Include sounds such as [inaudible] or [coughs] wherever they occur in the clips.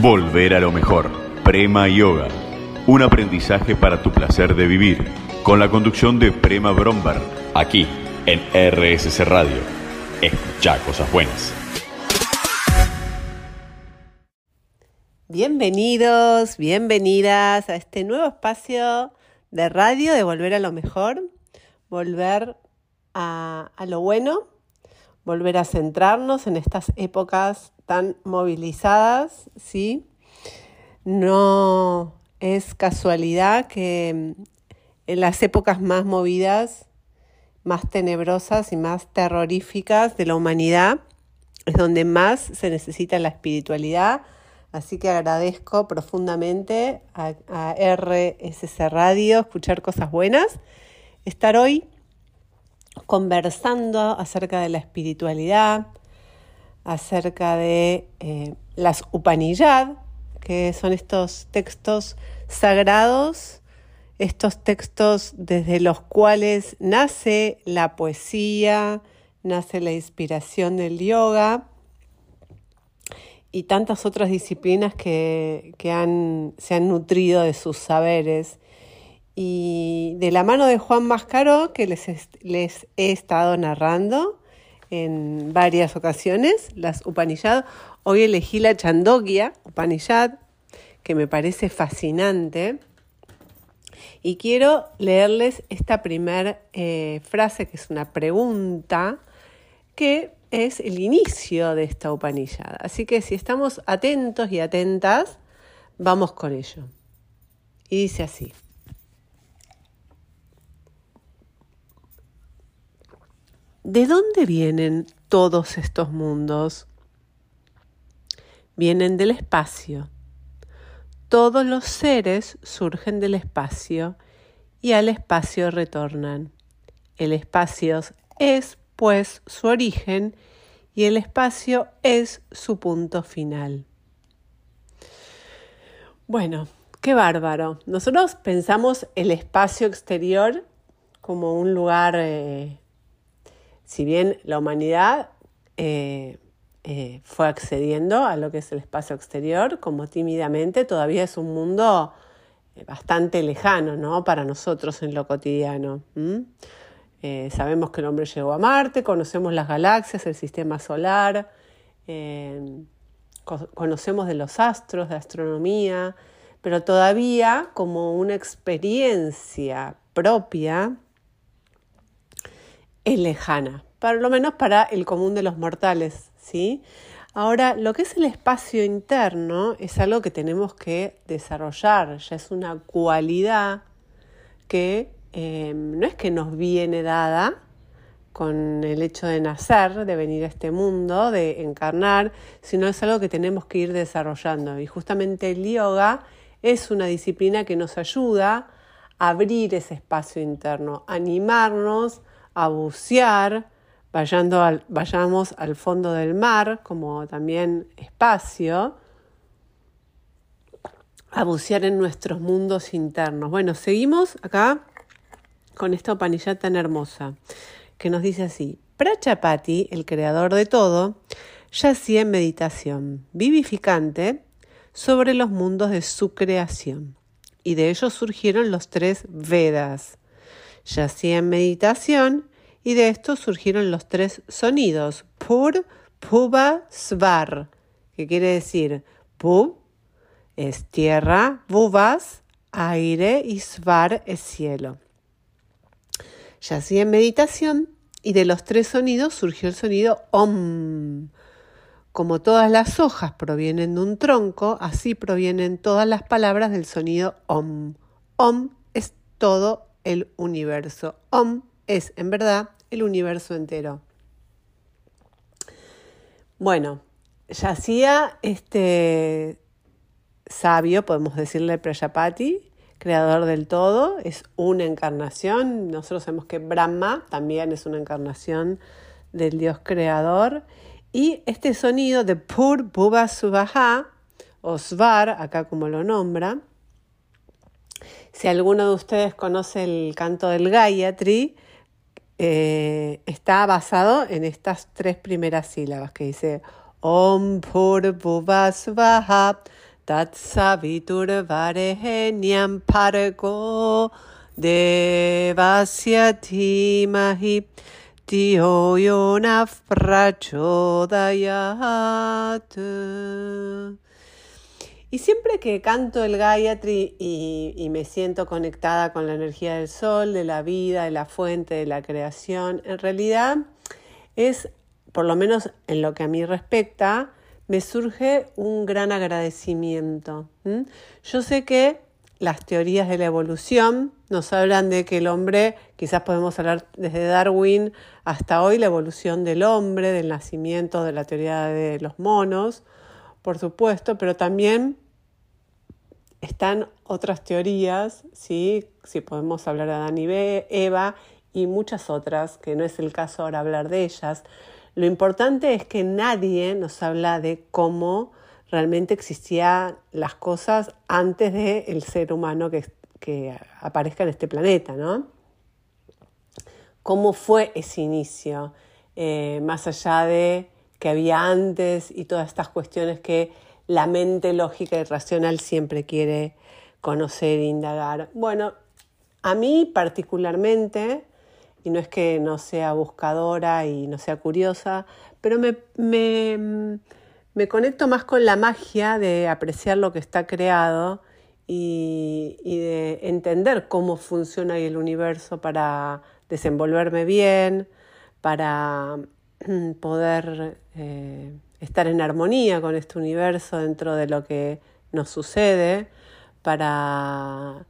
Volver a lo mejor. Prema Yoga. Un aprendizaje para tu placer de vivir. Con la conducción de Prema Bromberg. Aquí, en RSC Radio. Escucha cosas buenas. Bienvenidos, bienvenidas a este nuevo espacio de radio de Volver a lo mejor. Volver a, a lo bueno. Volver a centrarnos en estas épocas tan movilizadas, ¿sí? No es casualidad que en las épocas más movidas, más tenebrosas y más terroríficas de la humanidad es donde más se necesita la espiritualidad. Así que agradezco profundamente a, a RSC Radio escuchar cosas buenas, estar hoy conversando acerca de la espiritualidad, acerca de eh, las Upanishad, que son estos textos sagrados, estos textos desde los cuales nace la poesía, nace la inspiración del yoga y tantas otras disciplinas que, han, se han nutrido de sus saberes. Y de la mano de Juan Mascaro, que les, les he estado narrando, en varias ocasiones, las Upanishad. Hoy elegí la Chandogya Upanishad, que me parece fascinante. Y quiero leerles esta primera eh, frase, que es una pregunta, que es el inicio de esta Upanishad. Así que si estamos atentos y atentas, vamos con ello. Y dice así. ¿De dónde vienen todos estos mundos? Vienen del espacio. Todos los seres surgen del espacio y al espacio retornan. El espacio es, pues, su origen y el espacio es su punto final. Bueno, qué bárbaro. Nosotros pensamos el espacio exterior como un lugar eh, si bien la humanidad eh, eh, fue accediendo a lo que es el espacio exterior, como tímidamente, todavía es un mundo eh, bastante lejano ¿no? para nosotros en lo cotidiano. sabemos que el hombre llegó a Marte, conocemos las galaxias, el sistema solar, conocemos de los astros, de astronomía, pero todavía como una experiencia propia, es lejana, por lo menos para el común de los mortales, ¿sí? Ahora, lo que es el espacio interno es algo que tenemos que desarrollar, ya es una cualidad que em, no es que nos viene dada con el hecho de nacer, de venir a este mundo, de encarnar, sino es algo que tenemos que ir desarrollando. Y justamente el yoga es una disciplina que nos ayuda a abrir ese espacio interno, animarnos a bucear, vayamos al fondo del mar como también espacio, a bucear en nuestros mundos internos. Bueno, seguimos acá con esta panilla tan hermosa que nos dice así, Prachapati, el creador de todo, yacía en meditación vivificante sobre los mundos de su creación, y de ellos surgieron los tres Vedas, Yacía en meditación y de esto surgieron los tres sonidos, Pur, Puba, Svar, que quiere decir Pub es tierra, Bubas, aire y Svar es cielo. Yacía en meditación y de los tres sonidos surgió el sonido Om. Como todas las hojas provienen de un tronco, así provienen todas las palabras del sonido Om. Om es todo el universo. Om es en verdad el universo entero. Bueno, yacía este sabio, podemos decirle Prajapati, creador del todo, es una encarnación. Nosotros sabemos que Brahma también es una encarnación del Dios creador. Y este sonido de Pur Bhuva Subaha, o Svar, acá como lo nombra, si alguno de ustedes conoce el canto del Gayatri, eh, está basado en estas tres primeras sílabas que dice Om Purvuvasvaha Tat Saviturvarehenyam Pargo Devasya Dhimahi Dio Yonaf Prachodayat y siempre que canto el Gayatri y, me siento conectada con la energía del sol, de la vida, de la fuente, de la creación, en realidad es, por lo menos en lo que a mí respecta, me surge un gran agradecimiento. Yo sé que las teorías de la evolución nos hablan de que el hombre, quizás podemos hablar desde Darwin hasta hoy, la evolución del hombre, del nacimiento, de la teoría de los monos, por supuesto, pero también están otras teorías, ¿sí? si podemos hablar de Adán y Eva y muchas otras, que no es el caso ahora hablar de ellas. Lo importante es que nadie nos habla de cómo realmente existían las cosas antes del ser humano que, que aparezca en este planeta, ¿no? ¿Cómo fue ese inicio? Eh, más allá de que había antes y todas estas cuestiones que la mente lógica y racional siempre quiere conocer e indagar. Bueno, a mí particularmente, y no es que no sea buscadora y no sea curiosa, pero me, me, conecto más con la magia de apreciar lo que está creado y, de entender cómo funciona el universo para desenvolverme bien, para [clears throat] poder eh, estar en armonía con este universo dentro de lo que nos sucede, para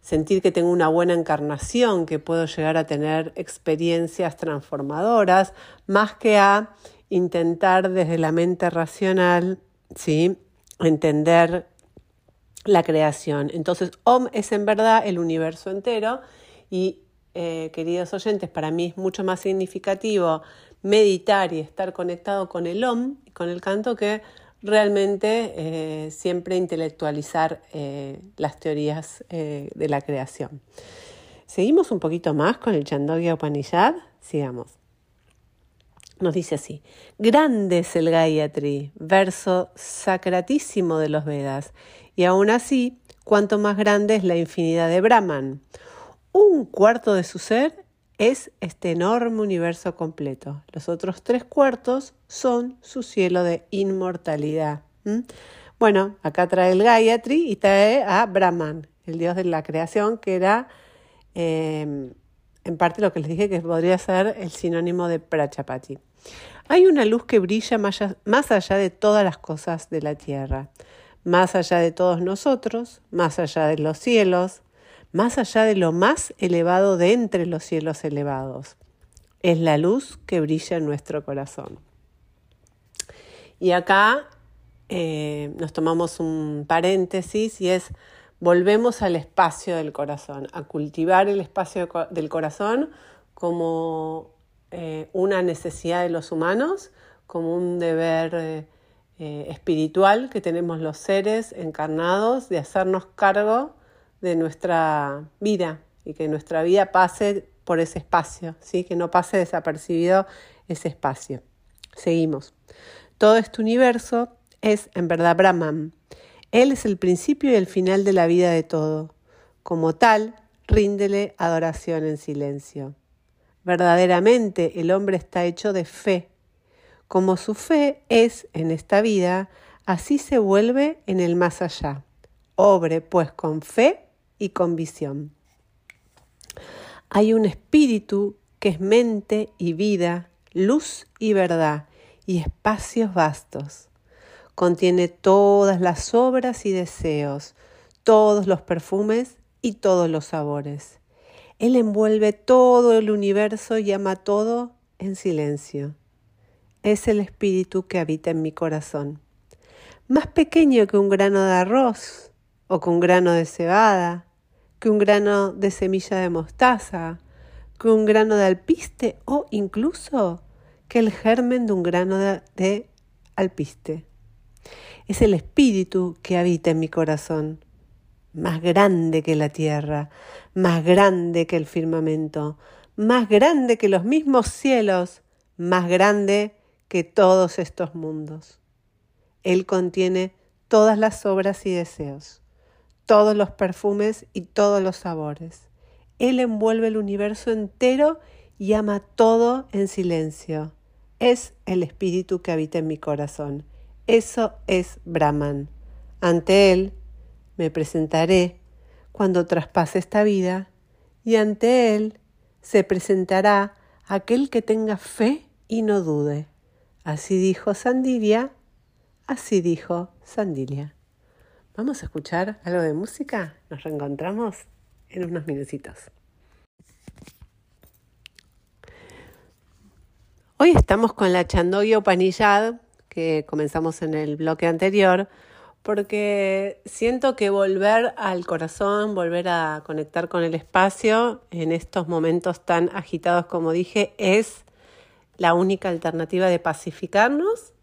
sentir que tengo una buena encarnación, que puedo llegar a tener experiencias transformadoras, más que a intentar desde la mente racional, ¿sí? entender la creación. Entonces, Om es en verdad el universo entero y, eh, queridos oyentes, para mí es mucho más significativo meditar y estar conectado con el OM con el canto que realmente eh, siempre intelectualizar eh, las teorías eh, de la creación. Seguimos un poquito más con el Chandogya Upanishad. Sigamos. Nos dice así: Grande es el Gayatri, verso sacratísimo de los Vedas, y aún así, cuanto más grande es la infinidad de Brahman. Un cuarto de su ser es este enorme universo completo. Los otros tres cuartos son su cielo de inmortalidad. Bueno, acá trae el Gayatri y trae a Brahman, el dios de la creación, que era em, en parte lo que les dije que podría ser el sinónimo de Prachapati. Hay una luz que brilla más allá de todas las cosas de la tierra, más allá de todos nosotros, más allá de los cielos, más allá de lo más elevado de entre los cielos elevados. Es la luz que brilla en nuestro corazón. Y acá eh, nos tomamos un paréntesis y es volvemos al espacio del corazón, a cultivar el espacio del corazón como eh, una necesidad de los humanos, como un deber eh, espiritual que tenemos los seres encarnados de hacernos cargo de nuestra vida y que nuestra vida pase por ese espacio, ¿sí? que no pase desapercibido ese espacio. Seguimos. Todo este universo es en verdad Brahman. Él es el principio y el final de la vida de todo. Como tal, ríndele adoración en silencio. Verdaderamente el hombre está hecho de fe. Como su fe es en esta vida, así se vuelve en el más allá. Obre pues con fe y con visión. Hay un espíritu que es mente y vida, luz y verdad, y espacios vastos. Contiene todas las obras y deseos, todos los perfumes y todos los sabores. Él envuelve todo el universo y ama todo en silencio. Es el espíritu que habita en mi corazón. Más pequeño que un grano de arroz o que un grano de cebada, que un grano de semilla de mostaza, que un grano de alpiste o incluso que el germen de un grano de, alpiste. Es el espíritu que habita en mi corazón, más grande que la tierra, más grande que el firmamento, más grande que los mismos cielos, más grande que todos estos mundos. Él contiene todas las obras y deseos, todos los perfumes y todos los sabores. Él envuelve el universo entero y ama todo en silencio. Es el espíritu que habita en mi corazón. Eso es Brahman. Ante Él me presentaré cuando traspase esta vida y ante Él se presentará aquel que tenga fe y no dude. Así dijo Sandilia, así dijo Sandilia. Vamos a escuchar algo de música. Nos reencontramos en unos minutitos. Hoy estamos con la Chandogya Upanishad, que comenzamos en el bloque anterior, porque siento que volver al corazón, volver a conectar con el espacio en estos momentos tan agitados como dije, es la única alternativa de pacificarnos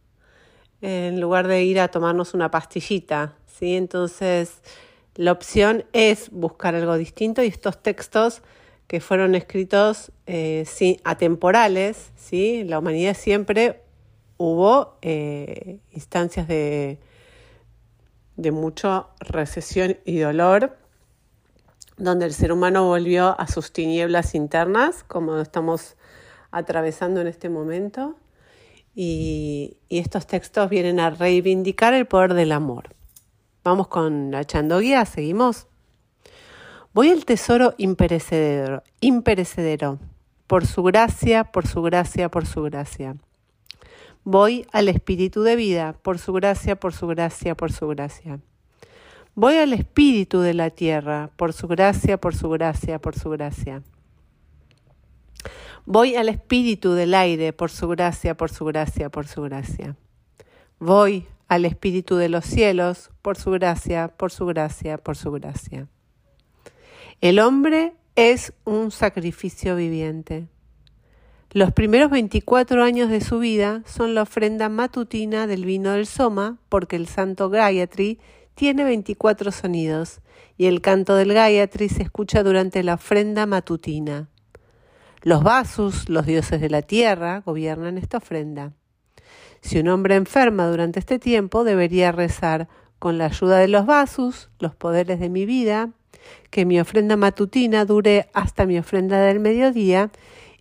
en lugar de ir a tomarnos una pastillita, ¿sí? Entonces, la opción es buscar algo distinto y estos textos que fueron escritos eh, atemporales, ¿sí? la humanidad siempre hubo eh, instancias de, de mucha recesión y dolor, donde el ser humano volvió a sus tinieblas internas, como estamos atravesando en este momento, y, y estos textos vienen a reivindicar el poder del amor. Vamos con la chandoguía, seguimos. Voy al tesoro imperecedero, imperecedero, por su gracia, por su gracia, por su gracia. Voy al espíritu de vida, por su gracia, por su gracia, por su gracia. Voy al espíritu de la tierra, por su gracia, por su gracia, por su gracia. Voy al espíritu del aire, por su gracia, por su gracia, por su gracia. Voy al espíritu de los cielos, por su gracia, por su gracia, por su gracia. El hombre es un sacrificio viviente. Los primeros 24 años de su vida son la ofrenda matutina del vino del Soma, porque el santo Gayatri tiene 24 sonidos y el canto del Gayatri se escucha durante la ofrenda matutina. Los Vasus, los dioses de la tierra, gobiernan esta ofrenda. Si un hombre enferma durante este tiempo, debería rezar con la ayuda de los Vasus, los poderes de mi vida, que mi ofrenda matutina dure hasta mi ofrenda del mediodía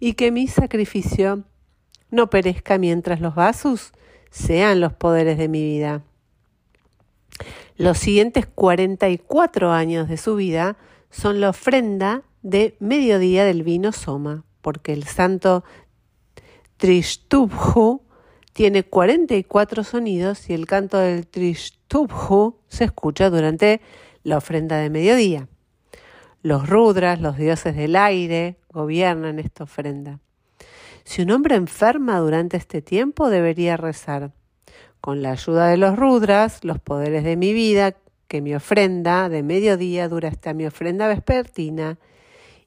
y que mi sacrificio no perezca mientras los vasos sean los poderes de mi vida. Los siguientes 44 años de su vida son la ofrenda de mediodía del vino Soma, porque el santo Trishtubhu tiene 44 sonidos y el canto del Trishtubhu se escucha durante la ofrenda de mediodía. Los Rudras, los dioses del aire, gobiernan esta ofrenda. Si un hombre enferma durante este tiempo, debería rezar. Con la ayuda de los Rudras, los poderes de mi vida, que mi ofrenda de mediodía dura hasta mi ofrenda vespertina,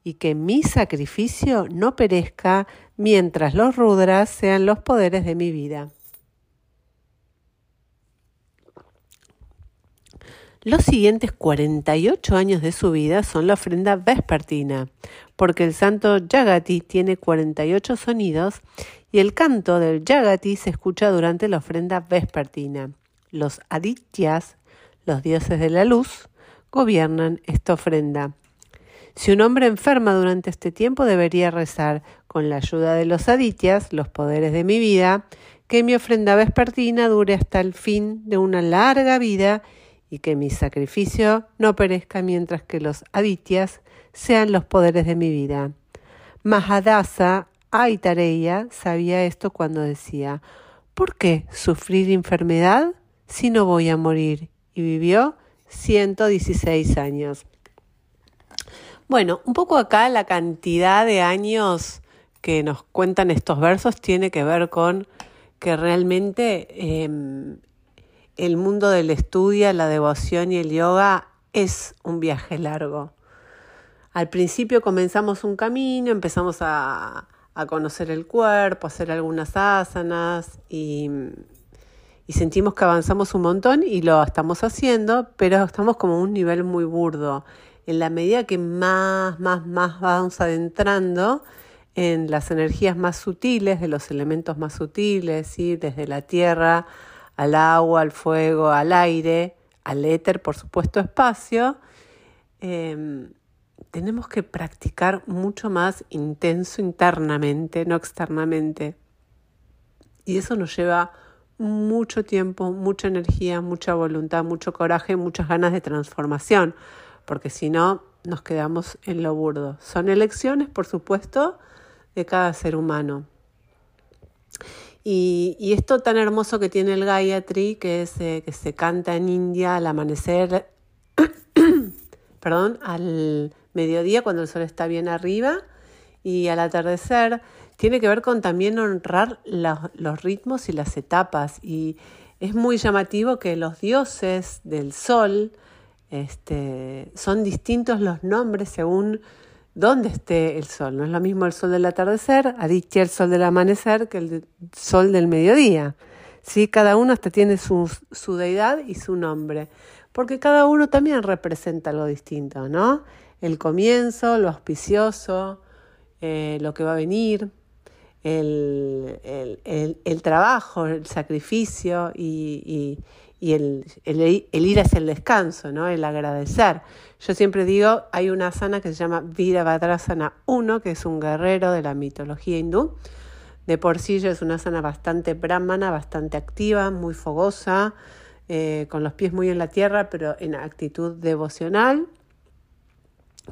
y que mi sacrificio no perezca mientras los Rudras sean los poderes de mi vida. Los siguientes 48 años de su vida son la ofrenda vespertina, porque el santo Yagati tiene 48 sonidos y el canto del Yagati se escucha durante la ofrenda vespertina. Los Adityas, los dioses de la luz, gobiernan esta ofrenda. Si un hombre enferma durante este tiempo debería rezar con la ayuda de los Adityas, los poderes de mi vida, que mi ofrenda vespertina dure hasta el fin de una larga vida y que mi sacrificio no perezca mientras que los adityas sean los poderes de mi vida. Mahadasa Aitareya sabía esto cuando decía, ¿por qué sufrir enfermedad si no voy a morir? Y vivió 116 años. Bueno, un poco acá la cantidad de años que nos cuentan estos versos tiene que ver con que realmente em, el mundo del estudio, la devoción y el yoga es un viaje largo. Al principio comenzamos un camino, empezamos a, conocer el cuerpo, a hacer algunas asanas y, y, sentimos que avanzamos un montón y lo estamos haciendo, pero estamos como a un nivel muy burdo. En la medida que más, más, más vamos adentrando en las energías más sutiles, de los elementos más sutiles, ¿sí? desde la tierra al agua, al fuego, al aire, al éter, por supuesto, espacio, em, tenemos que practicar mucho más intenso internamente, no externamente. Y eso nos lleva mucho tiempo, mucha energía, mucha voluntad, mucho coraje, muchas ganas de transformación, porque si no, nos quedamos en lo burdo. Son elecciones, por supuesto, de cada ser humano. Y, esto tan hermoso que tiene el Gayatri, que es eh, que se canta en India al amanecer, [coughs] perdón, al mediodía cuando el sol está bien arriba y al atardecer, tiene que ver con también honrar los ritmos y las etapas. Y es muy llamativo que los dioses del sol este, son distintos los nombres según dónde esté el sol. No es lo mismo el sol del atardecer, Aditya el sol del amanecer, que el sol del mediodía. ¿Sí? Cada uno hasta tiene su, deidad y su nombre, porque cada uno también representa algo distinto, ¿no? El comienzo, lo auspicioso, eh, lo que va a venir, el, trabajo, el sacrificio y el, el, ir hacia el descanso, ¿no? el agradecer. Yo siempre digo, hay una asana que se llama Virabhadrasana 1, que es un guerrero de la mitología hindú. De por sí es una asana bastante brahmana, bastante activa, muy fogosa, eh, con los pies muy en la tierra, pero en actitud devocional,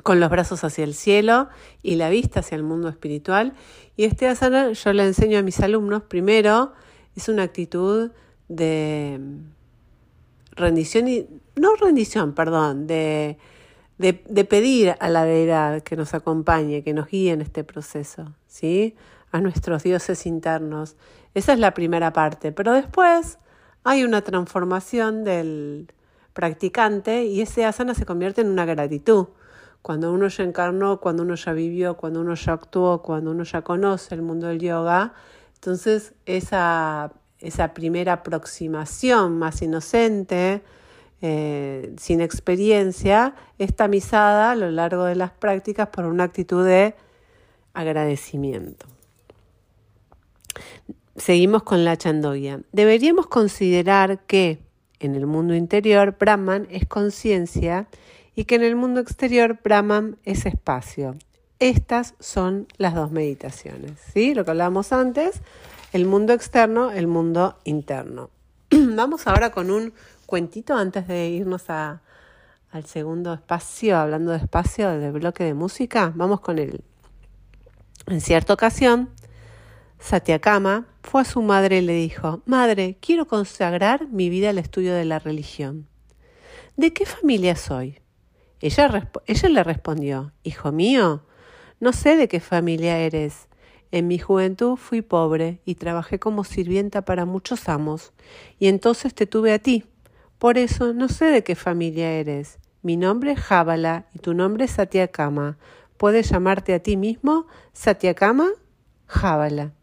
con los brazos hacia el cielo y la vista hacia el mundo espiritual. Y este asana yo le enseño a mis alumnos, primero, es una actitud de rendición y, no rendición, perdón, de, de, pedir a la deidad que nos acompañe, que nos guíe en este proceso, ¿sí? A nuestros dioses internos. Esa es la primera parte, pero después hay una transformación del practicante y ese asana se convierte en una gratitud. Cuando uno ya encarnó, cuando uno ya vivió, cuando uno ya actuó, cuando uno ya conoce el mundo del yoga, entonces esa esa primera aproximación más inocente, eh, sin experiencia, es tamizada a lo largo de las prácticas por una actitud de agradecimiento. Seguimos con la chandoya. Deberíamos considerar que en el mundo interior Brahman es conciencia y que en el mundo exterior Brahman es espacio. Estas son las dos meditaciones, ¿sí? Lo que hablábamos antes, el mundo externo, el mundo interno. [clears throat] Vamos ahora con un cuentito antes de irnos al segundo espacio, hablando de espacio del bloque de música. Vamos con él. En cierta ocasión, Satyakama fue a su madre y le dijo, Madre, quiero consagrar mi vida al estudio de la religión. ¿De qué familia soy? Ella, ella le respondió, Hijo mío, no sé de qué familia eres. En mi juventud fui pobre y trabajé como sirvienta para muchos amos, y entonces te tuve a ti. Por eso no sé de qué familia eres. Mi nombre es Jábala y tu nombre es Satyakama. ¿Puedes llamarte a ti mismo Satyakama? Jábala.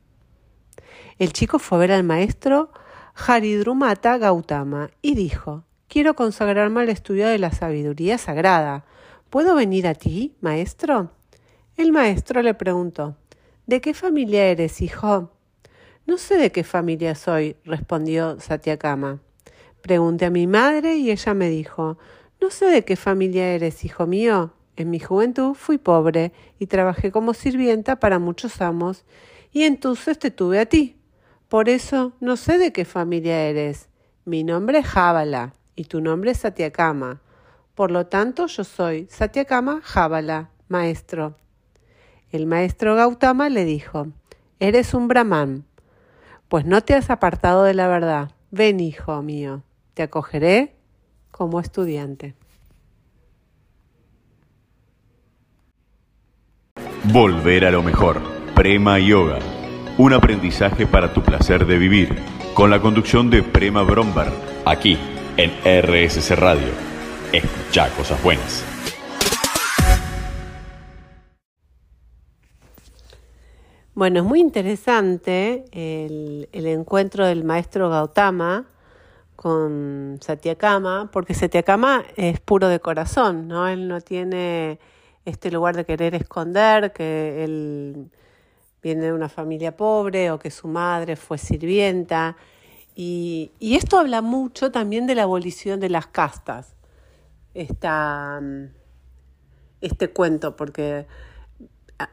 El chico fue a ver al maestro Haridrumata Gautama y dijo, quiero consagrarme al estudio de la sabiduría sagrada. ¿Puedo venir a ti, maestro? El maestro le preguntó, ¿De qué familia eres, hijo? No sé de qué familia soy, respondió Satyakama. Pregunté a mi madre y ella me dijo, no sé de qué familia eres, hijo mío. En mi juventud fui pobre y trabajé como sirvienta para muchos amos, y entonces te tuve a ti. Por eso no sé de qué familia eres. Mi nombre es Jábala y tu nombre es Satyakama. Por lo tanto, yo soy Satyakama Jábala, maestro. El maestro Gautama le dijo, Eres un brahman, pues no te has apartado de la verdad. Ven, hijo mío, te acogeré como estudiante. Volver a lo mejor. Prema Yoga. Un aprendizaje para tu placer de vivir. Con la conducción de Prema Brombar. Aquí en RSC Radio. Escucha cosas buenas. Bueno, es muy interesante el, encuentro del maestro Gautama con Satyakama, porque Satyakama es puro de corazón, ¿no? Él no tiene este lugar de querer esconder, que él viene de una familia pobre o que su madre fue sirvienta. Y, esto habla mucho también de la abolición de las castas, esta, este cuento, porque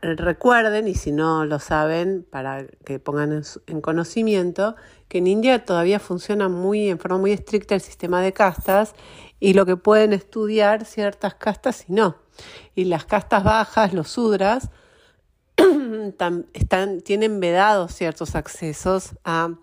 recuerden, y si no lo saben, para que pongan en, conocimiento, que en India todavía funciona muy, en forma muy estricta el sistema de castas y lo que pueden estudiar ciertas castas y no. Y las castas bajas, los sudras, [clears throat] están, tienen vedados ciertos accesos a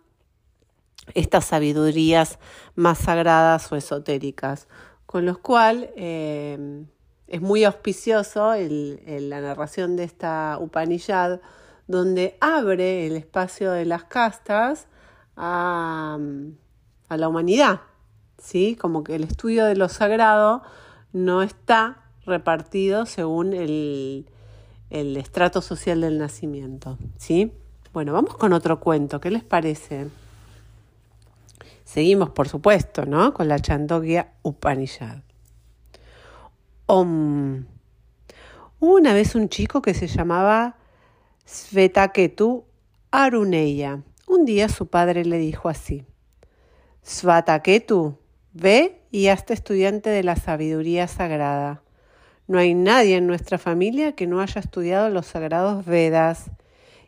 estas sabidurías más sagradas o esotéricas, con lo cual eh, es muy auspicioso la narración de esta Upanishad, donde abre el espacio de las castas a, la humanidad, ¿sí? como que el estudio de lo sagrado no está repartido según el, el estrato social del nacimiento. ¿sí? Bueno, vamos con otro cuento. ¿Qué les parece? Seguimos, por supuesto, ¿no? Con la Chandogya Upanishad. Om. Hubo una vez un chico que se llamaba Svetaketu Aruneya. Un día su padre le dijo así: Svetaketu, ve y hazte estudiante de la sabiduría sagrada. No hay nadie en nuestra familia que no haya estudiado los sagrados Vedas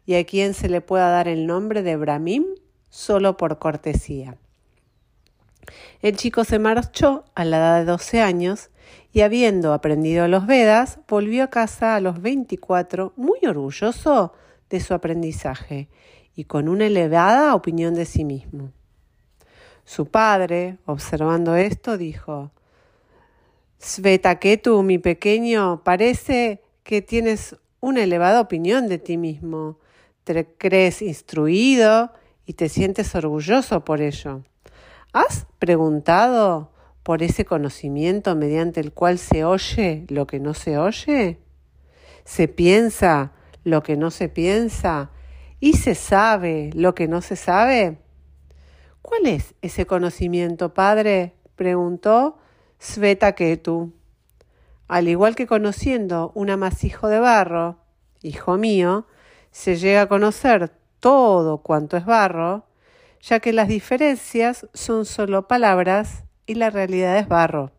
y a quien se le pueda dar el nombre de Brahmin solo por cortesía. El chico se marchó a la edad de 12 años y habiendo aprendido los Vedas, volvió a casa a los 24 muy orgulloso de su aprendizaje y con una elevada opinión de sí mismo. Su padre, observando esto, dijo, Svetaketu, mi pequeño, parece que tienes una elevada opinión de ti mismo. Te crees instruido y te sientes orgulloso por ello. ¿Has preguntado por ese conocimiento mediante el cual se oye lo que no se oye? ¿Se piensa lo que no se piensa? ¿Y se sabe lo que no se sabe? ¿Cuál es ese conocimiento, padre? preguntó Svetaketu. Al igual que conociendo un amasijo de barro, hijo mío, se llega a conocer todo cuanto es barro, ya que las diferencias son solo palabras y la realidad es barro.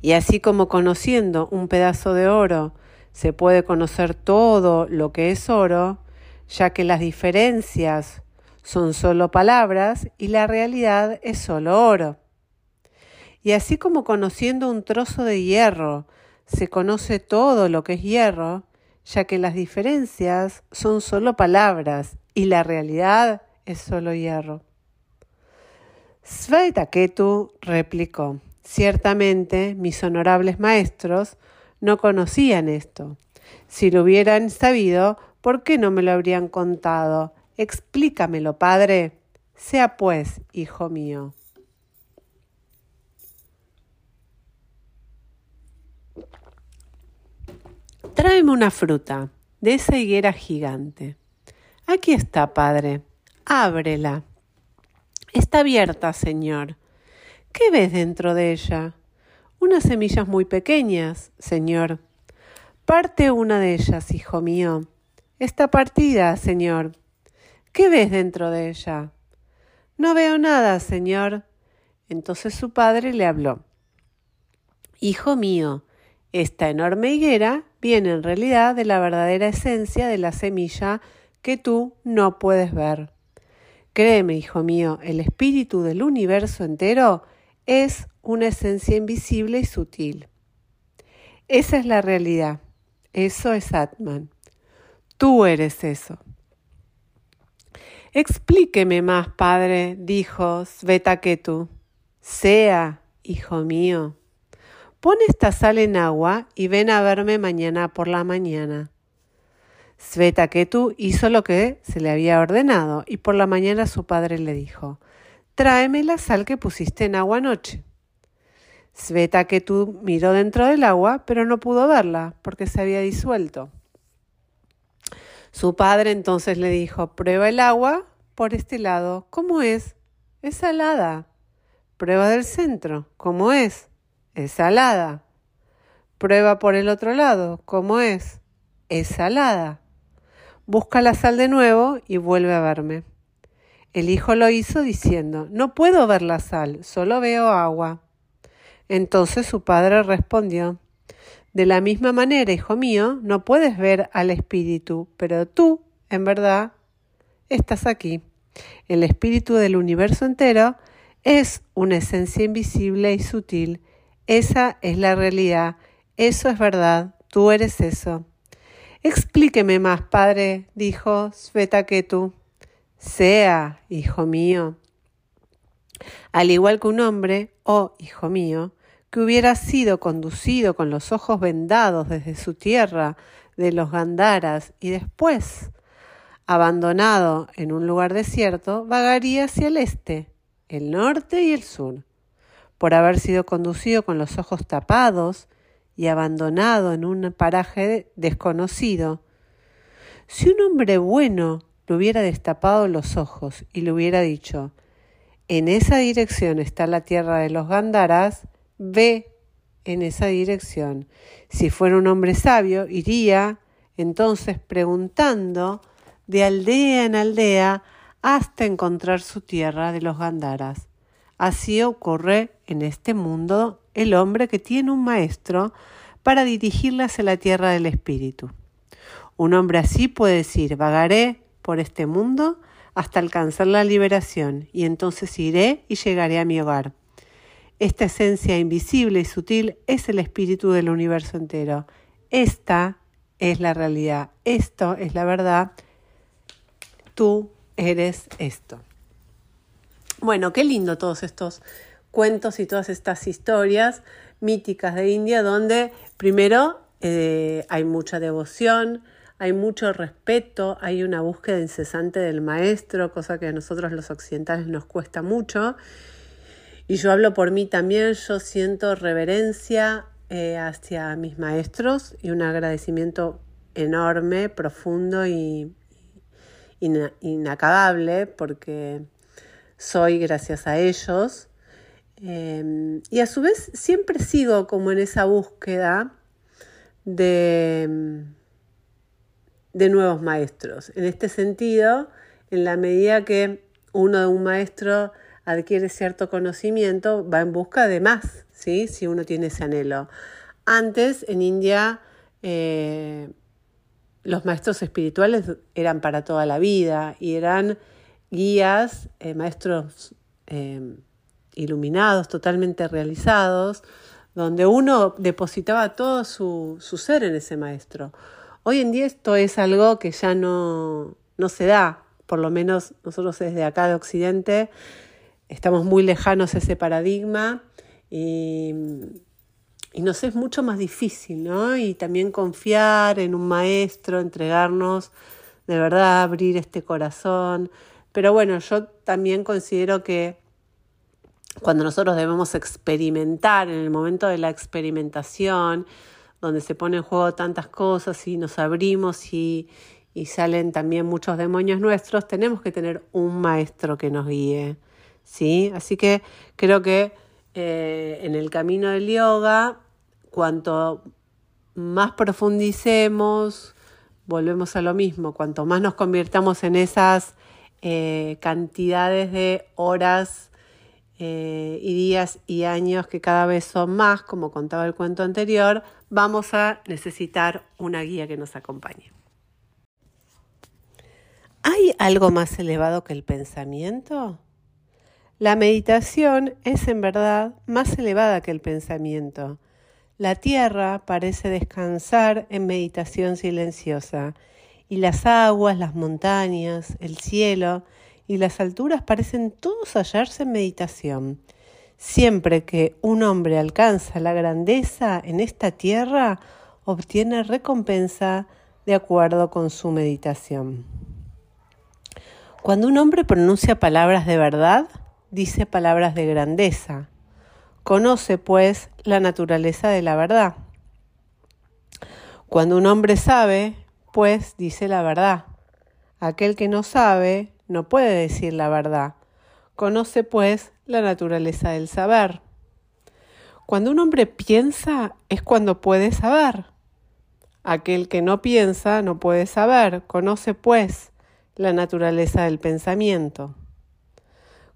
Y así como conociendo un pedazo de oro se puede conocer todo lo que es oro, ya que las diferencias son solo palabras y la realidad es solo oro. Y así como conociendo un trozo de hierro se conoce todo lo que es hierro, ya que las diferencias son solo palabras y la realidad es solo hierro. Sveitaketu replicó, ciertamente mis honorables maestros no conocían esto. Si lo hubieran sabido, ¿por qué no me lo habrían contado? Explícamelo, padre. Sea pues, hijo mío. Tráeme una fruta de esa higuera gigante. Aquí está, padre. Ábrela. Está abierta, señor. ¿Qué ves dentro de ella? Unas semillas muy pequeñas, señor. Parte una de ellas, hijo mío. Está partida, señor. ¿Qué ves dentro de ella? No veo nada, señor. Entonces su padre le habló. Hijo mío, esta enorme higuera viene en realidad de la verdadera esencia de la semilla que tú no puedes ver. Créeme, hijo mío, el espíritu del universo entero es una esencia invisible y sutil. Esa es la realidad. Eso es Atman. Tú eres eso. Explíqueme más, padre, dijo Svetaketu. Sea, hijo mío. Pon esta sal en agua y ven a verme mañana por la mañana. Svetaketu hizo lo que se le había ordenado y por la mañana su padre le dijo, tráeme la sal que pusiste en agua anoche. Svetaketu miró dentro del agua, pero no pudo verla porque se había disuelto. Su padre entonces le dijo, prueba el agua por este lado, ¿cómo es? Es salada. Prueba del centro, ¿cómo es? es salada. Prueba por el otro lado, ¿cómo es? Es salada. Busca la sal de nuevo y vuelve a verme. El hijo lo hizo diciendo, no puedo ver la sal, solo veo agua. Entonces su padre respondió, de la misma manera, hijo mío, no puedes ver al Espíritu, pero tú, en verdad, estás aquí. El Espíritu del universo entero es una esencia invisible y sutil. Esa es la realidad. Eso es verdad. Tú eres eso. Explíqueme más, padre, dijo Svetaketu. Sea, hijo mío. Al igual que un hombre, oh hijo mío, que hubiera sido conducido con los ojos vendados desde su tierra de los Gandaras y después, abandonado en un lugar desierto, vagaría hacia el este, el norte y el sur. Por haber sido conducido con los ojos tapados y abandonado en un paraje desconocido, si un hombre bueno le hubiera destapado los ojos y le hubiera dicho, en esa dirección está la tierra de los Gandaras, ve en esa dirección. Si fuera un hombre sabio, iría entonces preguntando de aldea en aldea hasta encontrar su tierra de los Gandaras. Así ocurre en este mundo el hombre que tiene un maestro para dirigirle hacia la tierra del espíritu. Un hombre así puede decir, vagaré por este mundo hasta alcanzar la liberación, y entonces iré y llegaré a mi hogar. Esta esencia invisible y sutil es el espíritu del universo entero. Esta es la realidad, esto es la verdad, tú eres esto. Bueno, qué lindo todos estos cuentos y todas estas historias míticas de India donde primero eh, hay mucha devoción, hay mucho respeto, hay una búsqueda incesante del maestro, cosa que a nosotros los occidentales nos cuesta mucho. Y yo hablo por mí también, yo siento reverencia eh, hacia mis maestros y un agradecimiento enorme, profundo y inacabable, porque soy gracias a ellos. Em, y a su vez siempre sigo como en esa búsqueda de de nuevos maestros. En este sentido, en la medida que uno de un maestro adquiere cierto conocimiento, va en busca de más, ¿sí? si uno tiene ese anhelo. Antes, en India, eh, los maestros espirituales eran para toda la vida y eran guías, eh, maestros eh, iluminados, totalmente realizados, donde uno depositaba todo su, su ser en ese maestro. Hoy en día esto es algo que ya no, no se da, por lo menos nosotros desde acá de Occidente estamos muy lejanos a ese paradigma y, y nos es mucho más difícil, ¿no? Y también confiar en un maestro, entregarnos, de verdad, abrir este corazón. Pero bueno, yo también considero que cuando nosotros debemos experimentar, en el momento de la experimentación, donde se pone en juego tantas cosas y nos abrimos y, salen también muchos demonios nuestros, tenemos que tener un maestro que nos guíe. ¿sí? Así que creo que eh, en el camino del yoga, cuanto más profundicemos, volvemos a lo mismo, cuanto más nos convirtamos en esas eh, cantidades de horas eh, y días y años que cada vez son más, como contaba el cuento anterior, vamos a necesitar una guía que nos acompañe. ¿Hay algo más elevado que el pensamiento? La meditación es en verdad más elevada que el pensamiento. La tierra parece descansar en meditación silenciosa y las aguas, las montañas, el cielo y las alturas parecen todos hallarse en meditación. Siempre que un hombre alcanza la grandeza en esta tierra, obtiene recompensa de acuerdo con su meditación. Cuando un hombre pronuncia palabras de verdad, dice palabras de grandeza. Conoce, pues, la naturaleza de la verdad. Cuando un hombre sabe, pues, dice la verdad. Aquel que no sabe, no puede decir la verdad. Conoce, pues, la naturaleza del saber. Cuando un hombre piensa es cuando puede saber. Aquel que no piensa no puede saber, conoce pues la naturaleza del pensamiento.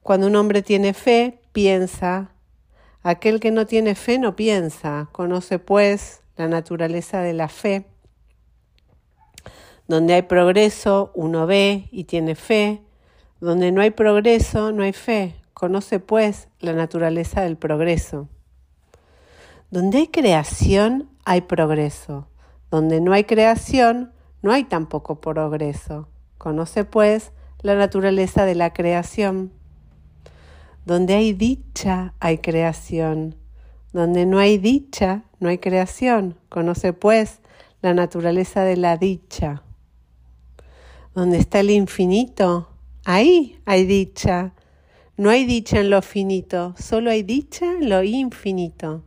Cuando un hombre tiene fe, piensa. Aquel que no tiene fe no piensa, conoce pues la naturaleza de la fe. Donde hay progreso, uno ve y tiene fe. Donde no hay progreso, no hay fe. Conoce pues la naturaleza del progreso. Donde hay creación, hay progreso. Donde no hay creación, no hay tampoco progreso. Conoce pues la naturaleza de la creación. Donde hay dicha, hay creación. Donde no hay dicha, no hay creación. Conoce pues la naturaleza de la dicha. Donde está el infinito, ahí hay dicha. No hay dicha en lo finito, solo hay dicha en lo infinito.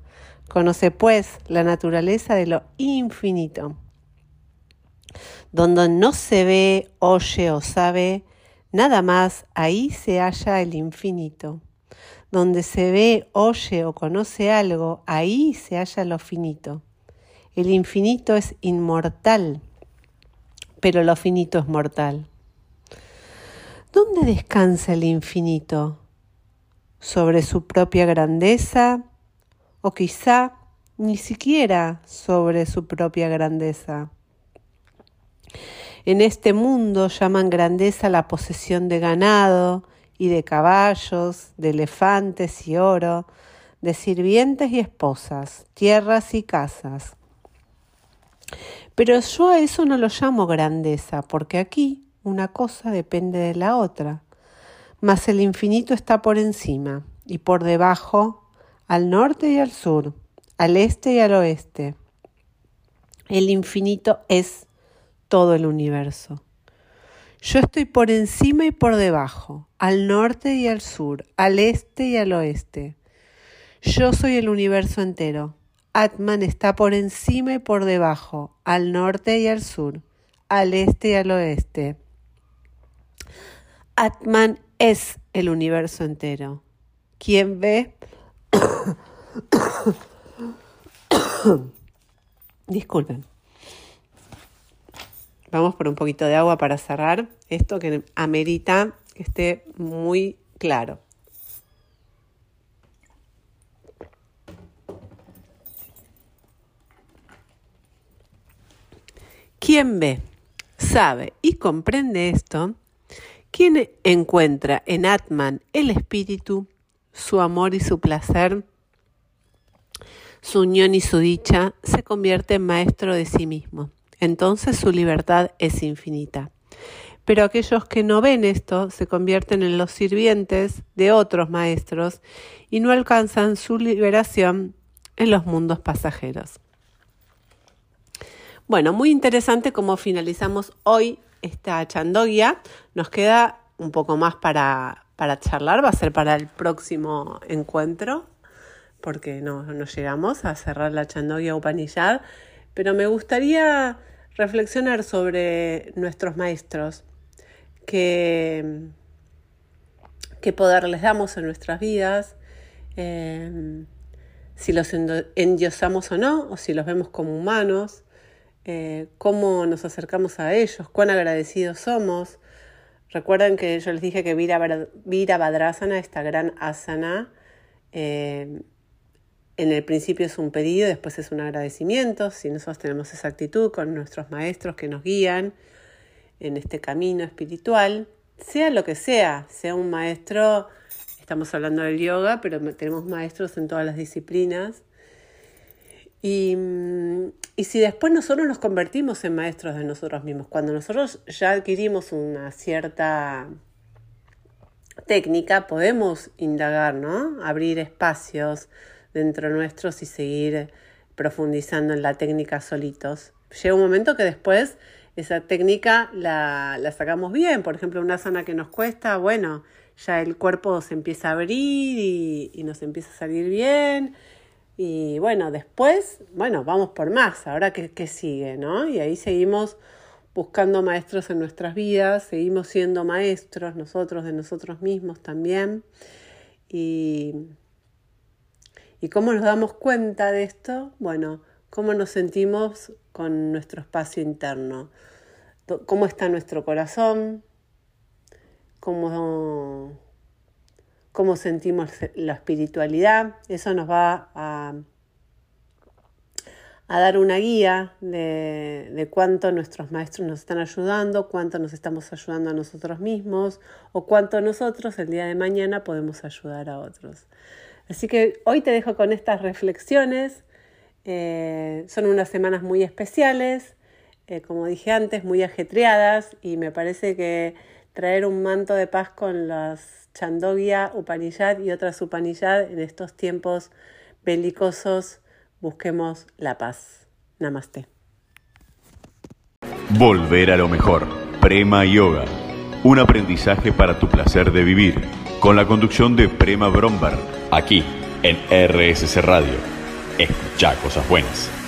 Conoce pues la naturaleza de lo infinito. Donde no se ve, oye o sabe, nada más, ahí se halla el infinito. Donde se ve, oye o conoce algo, ahí se halla lo finito. El infinito es inmortal, pero lo finito es mortal. ¿Dónde descansa el infinito? ¿Sobre su propia grandeza? ¿O quizá ni siquiera sobre su propia grandeza? En este mundo llaman grandeza la posesión de ganado y de caballos, de elefantes y oro, de sirvientes y esposas, tierras y casas. Pero yo a eso no lo llamo grandeza, porque aquí una cosa depende de la otra, mas el infinito está por encima y por debajo, al norte y al sur, al este y al oeste. El infinito es todo el universo. Yo estoy por encima y por debajo, al norte y al sur, al este y al oeste. Yo soy el universo entero. Atman está por encima y por debajo, al norte y al sur, al este y al oeste. Atman es el universo entero. Quien ve... [coughs] Disculpen. Vamos por un poquito de agua para cerrar esto que amerita que esté muy claro. Quien ve, sabe y comprende esto, quien encuentra en Atman el espíritu, su amor y su placer, su unión y su dicha, se convierte en maestro de sí mismo. Entonces su libertad es infinita. Pero aquellos que no ven esto se convierten en los sirvientes de otros maestros y no alcanzan su liberación en los mundos pasajeros. Bueno, muy interesante cómo finalizamos hoy esta chandogia. Nos queda un poco más para, para charlar, va a ser para el próximo encuentro, porque no, no llegamos a cerrar la chandogia Upanishad, pero me gustaría reflexionar sobre nuestros maestros, qué, qué poder les damos en nuestras vidas, eh, si los endiosamos o no, o si los vemos como humanos, eh, cómo nos acercamos a ellos, cuán agradecidos somos. Recuerden que yo les dije que Vira, Vadrasana, esta gran asana, eh, en el principio es un pedido, después es un agradecimiento. Si nosotros tenemos esa actitud con nuestros maestros que nos guían en este camino espiritual, sea lo que sea, sea un maestro, estamos hablando del yoga, pero tenemos maestros en todas las disciplinas, y, y, si después nosotros nos convertimos en maestros de nosotros mismos, cuando nosotros ya adquirimos una cierta técnica, podemos indagar, ¿no? Abrir espacios dentro nuestros y seguir profundizando en la técnica solitos. Llega un momento que después esa técnica la, la sacamos bien. Por ejemplo, una zona que nos cuesta, bueno, ya el cuerpo se empieza a abrir y, y nos empieza a salir bien y bueno, después, bueno, vamos por más, ahora qué, qué sigue, ¿no? Y ahí seguimos buscando maestros en nuestras vidas, seguimos siendo maestros nosotros de nosotros mismos también. Y, ¿Y cómo nos damos cuenta de esto? Bueno, cómo nos sentimos con nuestro espacio interno, cómo está nuestro corazón, cómo, cómo sentimos la espiritualidad. Eso nos va a dar una guía de, cuánto nuestros maestros nos están ayudando, cuánto nos estamos ayudando a nosotros mismos o cuánto nosotros el día de mañana podemos ayudar a otros. Así que hoy te dejo con estas reflexiones. Eh, son unas semanas muy especiales, eh, como dije antes, muy ajetreadas y me parece que traer un manto de paz con las Chandogya, Upanishad y otras Upanishad en estos tiempos belicosos Busquemos la paz. Namaste. Volver a lo mejor. Prema Yoga. Un aprendizaje para tu placer de vivir. Con la conducción de Prema Bromberg. Aquí, en RSC Radio. Escucha cosas buenas.